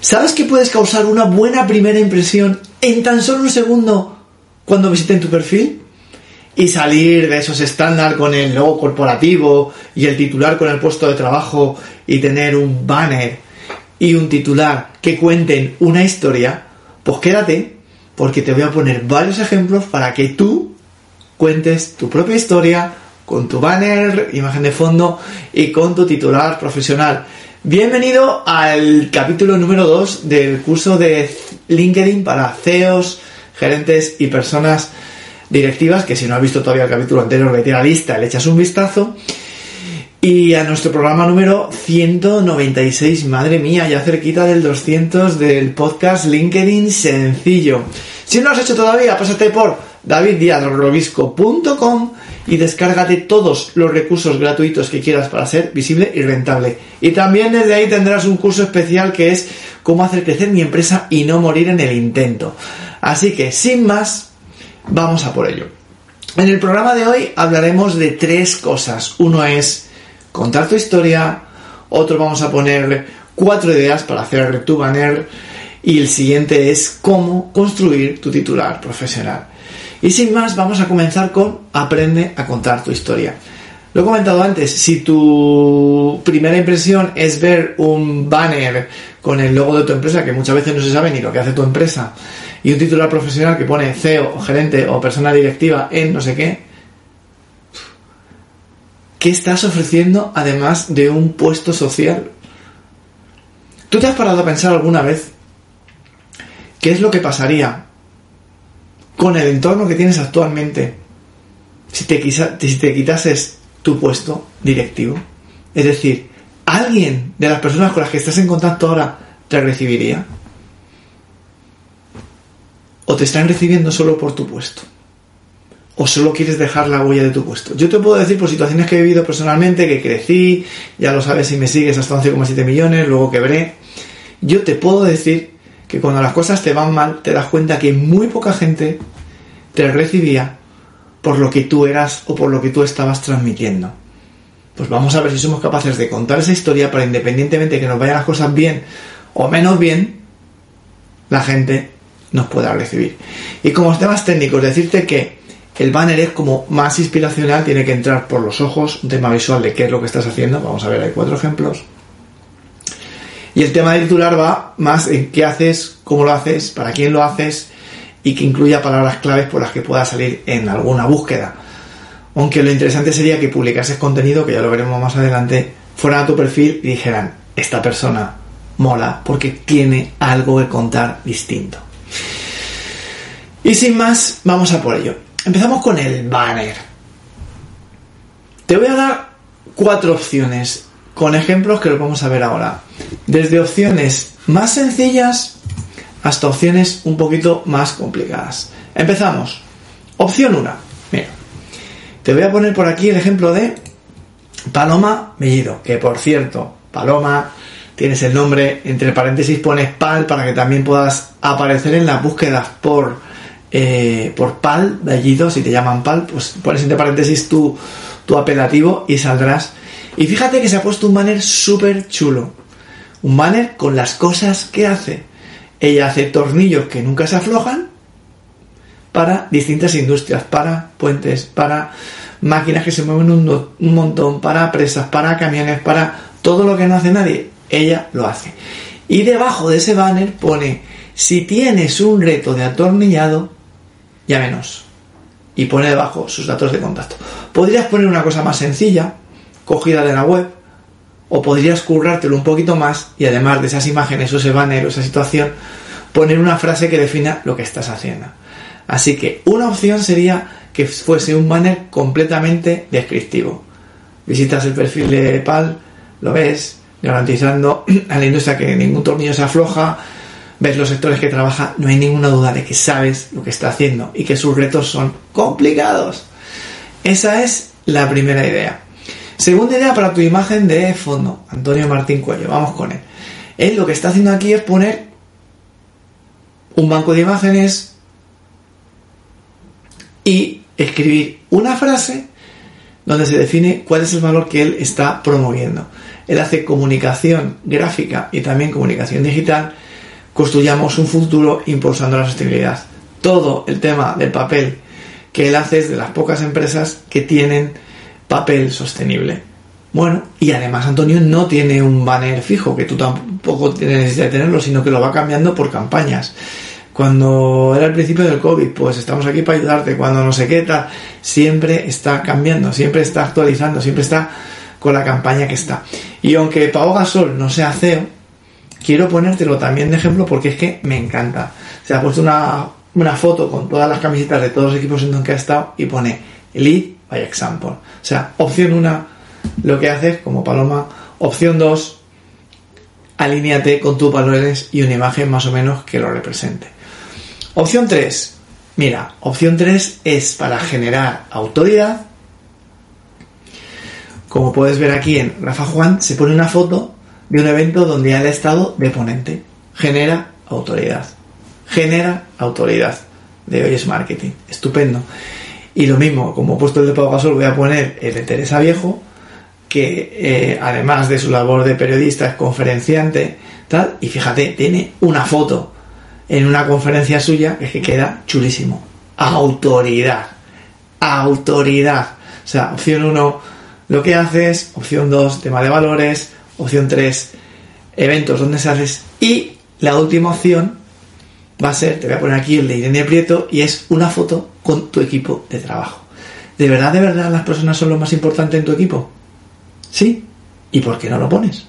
¿Sabes que puedes causar una buena primera impresión en tan solo un segundo cuando visiten tu perfil? Y salir de esos estándar con el logo corporativo y el titular con el puesto de trabajo y tener un banner y un titular que cuenten una historia, pues quédate porque te voy a poner varios ejemplos para que tú cuentes tu propia historia con tu banner, imagen de fondo y con tu titular profesional. Bienvenido al capítulo número 2 del curso de LinkedIn para CEOs, gerentes y personas directivas, que si no has visto todavía el capítulo anterior, vete a la lista, le echas un vistazo. Y a nuestro programa número 196, madre mía, ya cerquita del 200 del podcast LinkedIn Sencillo. Si no lo has hecho todavía, pásate por daviddiazrobisco.com y descárgate todos los recursos gratuitos que quieras para ser visible y rentable. Y también desde ahí tendrás un curso especial que es cómo hacer crecer mi empresa y no morir en el intento. Así que, sin más, vamos a por ello. En el programa de hoy hablaremos de tres cosas. Uno es contar tu historia, otro vamos a ponerle cuatro ideas para hacer tu banner y el siguiente es cómo construir tu titular profesional. Y sin más, vamos a comenzar con aprende a contar tu historia. Lo he comentado antes, si tu primera impresión es ver un banner con el logo de tu empresa, que muchas veces no se sabe ni lo que hace tu empresa, y un titular profesional que pone CEO gerente o persona directiva en no sé qué, ¿qué estás ofreciendo además de un puesto social? ¿Tú te has parado a pensar alguna vez qué es lo que pasaría con el entorno que tienes actualmente, si te, si te quitases tu puesto directivo, es decir, ¿alguien de las personas con las que estás en contacto ahora te recibiría? ¿O te están recibiendo solo por tu puesto? ¿O solo quieres dejar la huella de tu puesto? Yo te puedo decir por situaciones que he vivido personalmente, que crecí, ya lo sabes si me sigues hasta 11,7 millones, luego quebré. Yo te puedo decir que cuando las cosas te van mal te das cuenta que muy poca gente te recibía por lo que tú eras o por lo que tú estabas transmitiendo. Pues vamos a ver si somos capaces de contar esa historia para independientemente de que nos vayan las cosas bien o menos bien, la gente nos pueda recibir. Y como temas técnicos, decirte que el banner es como más inspiracional, tiene que entrar por los ojos, un tema visual de qué es lo que estás haciendo. Vamos a ver, hay cuatro ejemplos. Y el tema de titular va más en qué haces, cómo lo haces, para quién lo haces y que incluya palabras claves por las que pueda salir en alguna búsqueda. Aunque lo interesante sería que publicases contenido, que ya lo veremos más adelante, fuera a tu perfil y dijeran, esta persona mola porque tiene algo que contar distinto. Y sin más, vamos a por ello. Empezamos con el banner. Te voy a dar cuatro opciones con ejemplos que lo vamos a ver ahora. Desde opciones más sencillas hasta opciones un poquito más complicadas. Empezamos. Opción 1. Mira, te voy a poner por aquí el ejemplo de Paloma Mellido, que por cierto, Paloma, tienes el nombre, entre paréntesis pones PAL para que también puedas aparecer en las búsquedas por, eh, por PAL, Bellido, si te llaman PAL, pues pones entre paréntesis tu, tu apelativo y saldrás y fíjate que se ha puesto un banner súper chulo. Un banner con las cosas que hace. Ella hace tornillos que nunca se aflojan para distintas industrias, para puentes, para máquinas que se mueven un, un, montón, para presas, para camiones, para todo lo que no hace nadie. Ella lo hace. Y debajo de ese banner pone, si tienes un reto de atornillado, llámenos. Y pone debajo sus datos de contacto. Podrías poner una cosa más sencilla, cogida de la web, o podrías currártelo un poquito más y además de esas imágenes o ese banner o esa situación, poner una frase que defina lo que estás haciendo. Así que una opción sería que fuese un banner completamente descriptivo. Visitas el perfil de PAL, lo ves, garantizando a la industria que ningún tornillo se afloja, ves los sectores que trabaja, no hay ninguna duda de que sabes lo que está haciendo y que sus retos son complicados. Esa es la primera idea. Segunda idea para tu imagen de fondo, Antonio Martín Cuello, vamos con él. Él lo que está haciendo aquí es poner un banco de imágenes y escribir una frase donde se define cuál es el valor que él está promoviendo. Él hace comunicación gráfica y también comunicación digital construyamos un futuro impulsando la sostenibilidad. Todo el tema del papel que él hace es de las pocas empresas que tienen papel sostenible. Bueno, y además Antonio no tiene un banner fijo, que tú tampoco de tenerlo, sino que lo va cambiando por campañas. Cuando era el principio del COVID, pues estamos aquí para ayudarte, cuando no sé qué siempre está cambiando, siempre está actualizando, siempre está con la campaña que está. Y aunque Pau Gasol no sea CEO, quiero ponértelo también de ejemplo porque es que me encanta. Se ha puesto una, una foto con todas las camisetas de todos los equipos en donde ha estado y pone Lead by Example. O sea, opción 1 lo que haces como paloma. Opción 2, alíñate con tus valores y una imagen más o menos que lo represente. Opción 3, mira, opción 3 es para generar autoridad. Como puedes ver aquí en Rafa Juan, se pone una foto de un evento donde ha estado de ponente. Genera autoridad. Genera autoridad de hoy es marketing. Estupendo. Y lo mismo, como he puesto el de Pau Gasol, voy a poner el de Teresa Viejo, que eh, además de su labor de periodista es conferenciante, tal, y fíjate, tiene una foto en una conferencia suya que queda chulísimo. Autoridad. Autoridad. O sea, opción 1, lo que haces, opción 2, tema de valores, opción 3, eventos donde se haces, y la última opción va a ser, te voy a poner aquí el de Irene Prieto, y es una foto con tu equipo de trabajo. ¿De verdad, de verdad las personas son lo más importante en tu equipo? Sí. ¿Y por qué no lo pones?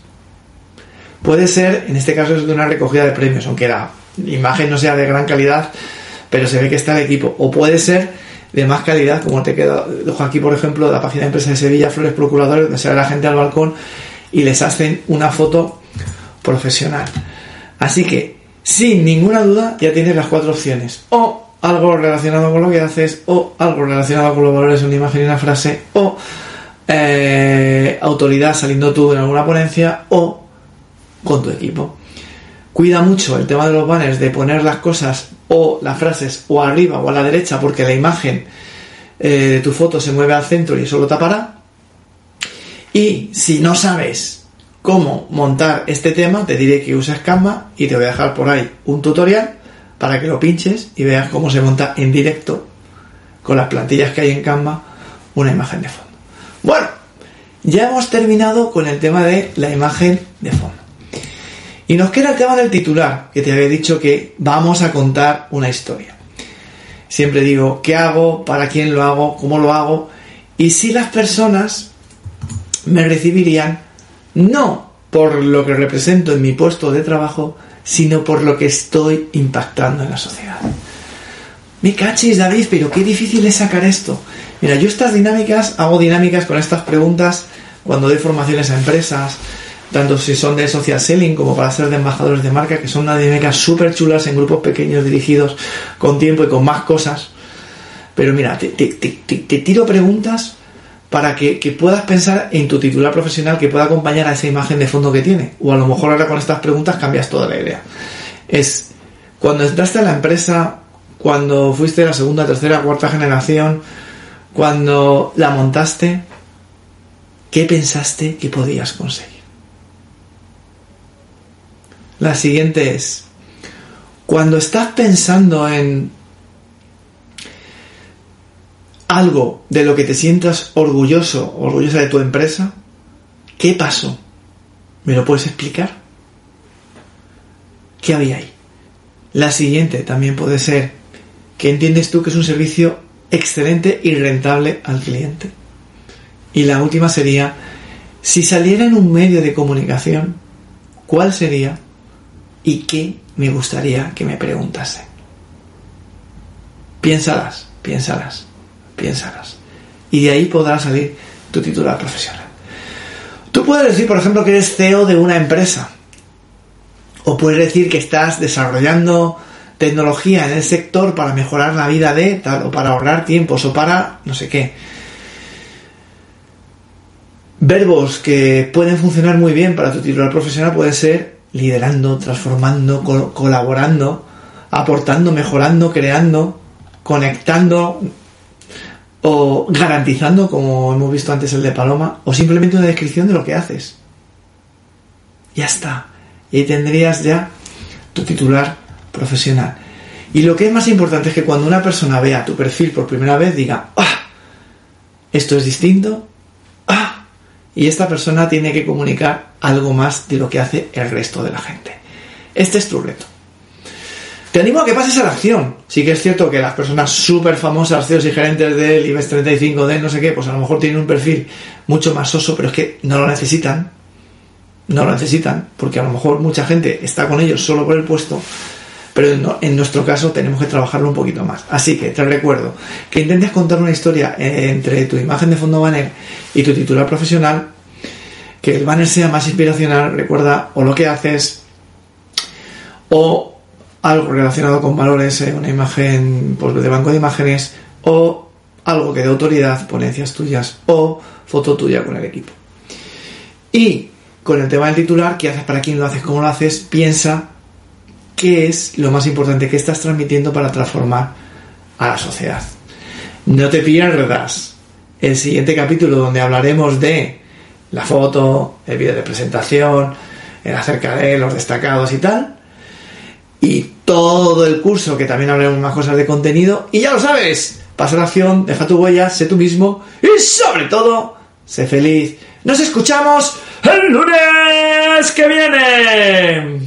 Puede ser, en este caso es de una recogida de premios, aunque la imagen no sea de gran calidad, pero se ve que está el equipo. O puede ser de más calidad, como te queda, dejo aquí por ejemplo la página de empresa de Sevilla, Flores Procuradores, donde sale la gente al balcón y les hacen una foto profesional. Así que, sin ninguna duda, ya tienes las cuatro opciones. O algo relacionado con lo que haces, o algo relacionado con los valores, una imagen y una frase, o eh, autoridad saliendo tú en alguna ponencia o con tu equipo. Cuida mucho el tema de los banners de poner las cosas o las frases o arriba o a la derecha porque la imagen eh, de tu foto se mueve al centro y eso lo tapará. Y si no sabes cómo montar este tema, te diré que uses Canva y te voy a dejar por ahí un tutorial para que lo pinches y veas cómo se monta en directo con las plantillas que hay en Canva una imagen de fondo. Bueno, ya hemos terminado con el tema de la imagen de fondo. Y nos queda el tema del titular, que te había dicho que vamos a contar una historia. Siempre digo, ¿qué hago? ¿Para quién lo hago? ¿Cómo lo hago? Y si las personas me recibirían no por lo que represento en mi puesto de trabajo, sino por lo que estoy impactando en la sociedad. Me cachis, David, pero qué difícil es sacar esto. Mira, yo estas dinámicas, hago dinámicas con estas preguntas cuando doy formaciones a empresas, tanto si son de social selling como para ser de embajadores de marca, que son unas dinámicas súper chulas en grupos pequeños dirigidos con tiempo y con más cosas. Pero mira, te, tiro preguntas para que, que, puedas pensar en tu titular profesional que pueda acompañar a esa imagen de fondo que tiene. O a lo mejor ahora con estas preguntas cambias toda la idea. Es, cuando entraste a la empresa, cuando fuiste la segunda, tercera, cuarta generación, cuando la montaste, ¿qué pensaste que podías conseguir? La siguiente es, cuando estás pensando en algo de lo que te sientas orgulloso, orgullosa de tu empresa, ¿qué pasó? ¿Me lo puedes explicar? ¿Qué había ahí? La siguiente también puede ser, ¿qué entiendes tú que es un servicio excelente y rentable al cliente. Y la última sería, si saliera en un medio de comunicación, ¿cuál sería y qué me gustaría que me preguntase? Piénsalas, piénsalas, piénsalas. Y de ahí podrá salir tu titular profesional. Tú puedes decir, por ejemplo, que eres CEO de una empresa. O puedes decir que estás desarrollando tecnología en el sector para mejorar la vida de tal, o para ahorrar tiempos, o para no sé qué. Verbos que pueden funcionar muy bien para tu titular profesional pueden ser liderando, transformando, colaborando, aportando, mejorando, creando, conectando o garantizando, como hemos visto antes el de Paloma, o simplemente una descripción de lo que haces. Ya está. Y ahí tendrías ya tu titular profesional. Y lo que es más importante es que cuando una persona vea tu perfil por primera vez diga, ¡ah! Esto es distinto, ¡ah! Y esta persona tiene que comunicar algo más de lo que hace el resto de la gente. Este es tu reto. Te animo a que pases a la acción. Sí que es cierto que las personas súper famosas, CEOs y gerentes del IBEX 35, de no sé qué, pues a lo mejor tienen un perfil mucho más soso, pero es que no lo necesitan. No lo necesitan, porque a lo mejor mucha gente está con ellos solo por el puesto, pero en, nuestro caso tenemos que trabajarlo un poquito más. Así que te recuerdo que intentes contar una historia eh, entre tu imagen de fondo banner y tu titular profesional, que el banner sea más inspiracional, recuerda o lo que haces o algo relacionado con valores, eh, una imagen pues, de banco de imágenes, o algo que de autoridad, ponencias tuyas, o foto tuya con el equipo. Y con el tema del titular, ¿qué haces para quién lo haces? ¿Cómo lo haces? Piensa qué es lo más importante que estás transmitiendo para transformar a la sociedad. No te pierdas el siguiente capítulo donde hablaremos de la foto, el vídeo de presentación, acerca de los destacados y tal y todo el curso, que también hablaremos más cosas de contenido. Y ya lo sabes, pasa la acción, deja tu huella, sé tú mismo y sobre todo, sé feliz. Nos escuchamos el lunes que viene.